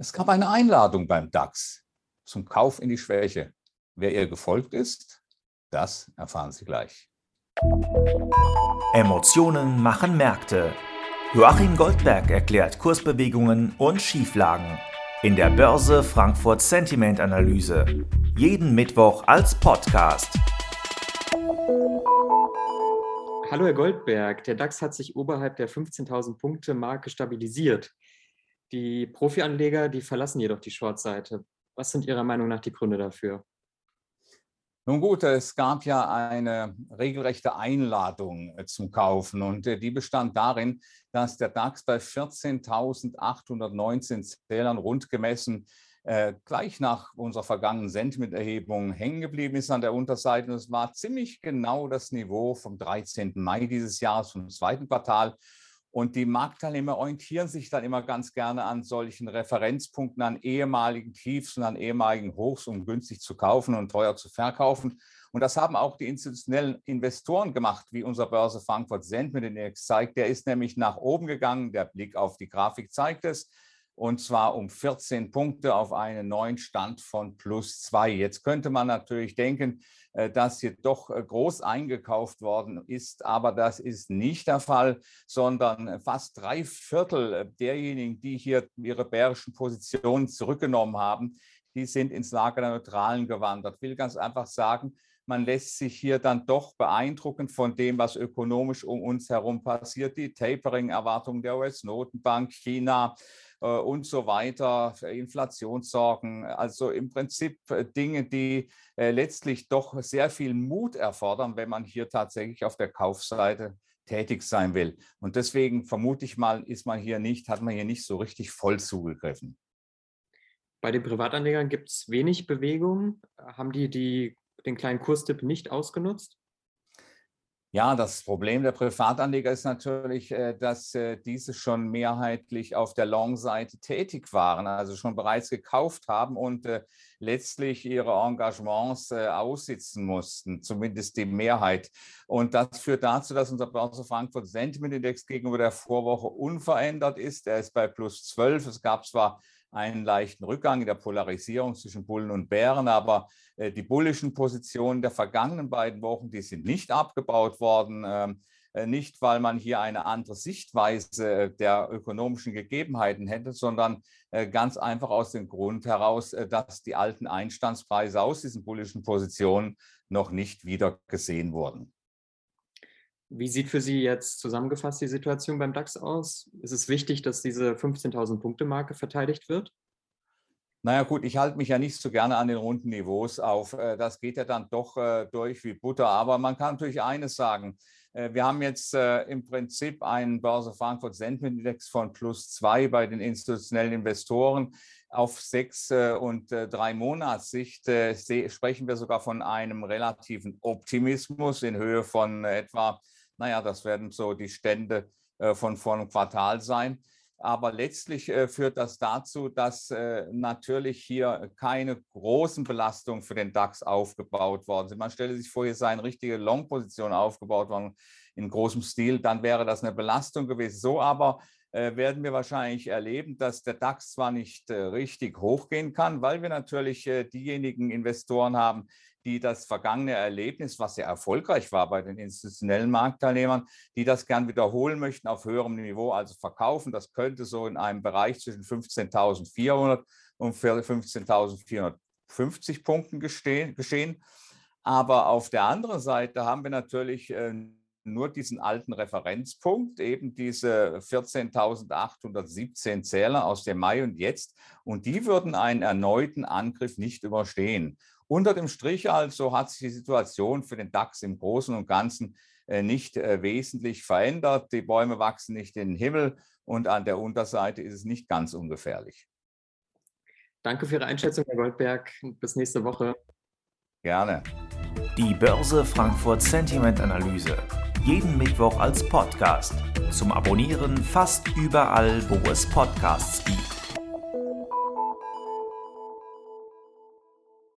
Es gab eine Einladung beim DAX zum Kauf in die Schwäche. Wer ihr gefolgt ist, das erfahren Sie gleich. Emotionen machen Märkte. Joachim Goldberg erklärt Kursbewegungen und Schieflagen in der Börse Frankfurt Sentiment Analyse. Jeden Mittwoch als Podcast. Hallo Herr Goldberg, der DAX hat sich oberhalb der 15.000 Punkte Marke stabilisiert. Die Profi-Anleger, die verlassen jedoch die Short-Seite. Was sind Ihrer Meinung nach die Gründe dafür? Nun gut, es gab ja eine regelrechte Einladung äh, zum Kaufen und äh, die bestand darin, dass der DAX bei 14.819 Zählern rund gemessen äh, gleich nach unserer vergangenen Sentimenterhebung hängen geblieben ist an der Unterseite. Und es war ziemlich genau das Niveau vom 13. Mai dieses Jahres, vom zweiten Quartal. Und die Marktteilnehmer orientieren sich dann immer ganz gerne an solchen Referenzpunkten, an ehemaligen Tiefs und an ehemaligen Hochs, um günstig zu kaufen und teuer zu verkaufen. Und das haben auch die institutionellen Investoren gemacht, wie unser Börse Frankfurt Sentiment Index zeigt. Der ist nämlich nach oben gegangen. Der Blick auf die Grafik zeigt es. Und zwar um 14 Punkte auf einen neuen Stand von plus zwei. Jetzt könnte man natürlich denken, äh, dass hier doch äh, groß eingekauft worden ist. Aber das ist nicht der Fall, sondern fast drei Viertel äh, derjenigen, die hier ihre bärischen Positionen zurückgenommen haben, die sind ins Lager der Neutralen gewandert. Ich will ganz einfach sagen, man lässt sich hier dann doch beeindrucken von dem, was ökonomisch um uns herum passiert. Die Tapering-Erwartungen der US-Notenbank, China, äh, und so weiter, Inflationssorgen. Also im Prinzip äh, Dinge, die äh, letztlich doch sehr viel Mut erfordern, wenn man hier tatsächlich auf der Kaufseite tätig sein will. Und deswegen vermute ich mal, ist man hier nicht, hat man hier nicht so richtig voll zugegriffen. Bei den Privatanlegern gibt es wenig Bewegung. Haben die, die den kleinen Kurstipp nicht ausgenutzt? Ja, das Problem der Privatanleger ist natürlich, äh, dass äh, diese schon mehrheitlich auf der Long-Seite tätig waren, also schon bereits gekauft haben und äh, letztlich ihre Engagements aussitzen mussten, zumindest die Mehrheit. Und das führt dazu, dass unser Börse Frankfurt Sentiment Index gegenüber der Vorwoche unverändert ist. Er ist bei plus 12. Es gab zwar einen leichten Rückgang in der Polarisierung zwischen Bullen und Bären, aber äh, die bullischen Positionen der vergangenen beiden Wochen, die sind nicht abgebaut worden. Ähm, äh, nicht, weil man hier eine andere Sichtweise äh, der ökonomischen Gegebenheiten hätte, sondern ganz einfach aus dem Grund heraus, dass die alten Einstandspreise aus diesen bullischen Positionen noch nicht wieder gesehen wurden. Wie sieht für Sie jetzt zusammengefasst die Situation beim DAX aus? Ist es wichtig, dass diese 15.000 Punkte Marke verteidigt wird? Naja gut, ich halte mich ja nicht so gerne an den runden Niveaus auf. Äh, das geht ja dann doch äh, durch wie Butter. Aber man kann natürlich eines sagen. Äh, wir haben jetzt im Prinzip einen Börse Frankfurt Sentiment Index von plus zwei bei den institutionellen Investoren. Auf sechs und drei Monatssicht sprechen wir sogar von einem relativen Optimismus in Höhe von etwa naja, das werden so die Stände äh, von vor einem Quartal sein. Aber letztlich äh, führt das dazu, dass äh, natürlich hier keine großen Belastungen für den DAX aufgebaut worden sind. Man stelle sich vor, hier sei eine richtige Long-Position aufgebaut worden in großem Stil, dann wäre das eine Belastung gewesen. So aber werden wir wahrscheinlich erleben, dass der DAX zwar nicht richtig hochgehen kann, weil wir natürlich diejenigen Investoren haben, die das vergangene Erlebnis, was sehr erfolgreich war bei den institutionellen Marktteilnehmern, die das gern wiederholen möchten auf höherem Niveau, also verkaufen. Das könnte so in einem Bereich zwischen 15.400 und 15.450 Punkten geschehen. Aber auf der anderen Seite haben wir natürlich äh, nur diesen alten Referenzpunkt, eben diese 14.817 Zähler aus dem Mai und jetzt. Und die würden einen erneuten Angriff nicht überstehen. Unter dem Strich also hat sich die Situation für den DAX im Großen und Ganzen äh, nicht äh, wesentlich verändert. Die Bäume wachsen nicht in den Himmel und an der Unterseite ist es nicht ganz ungefährlich. Danke für Ihre Einschätzung, Herr Goldberg. Bis nächste Woche. Gerne. Die Börse Frankfurt Sentiment Analyse. Jeden Mittwoch als Podcast. Zum Abonnieren fast überall, wo es Podcasts gibt.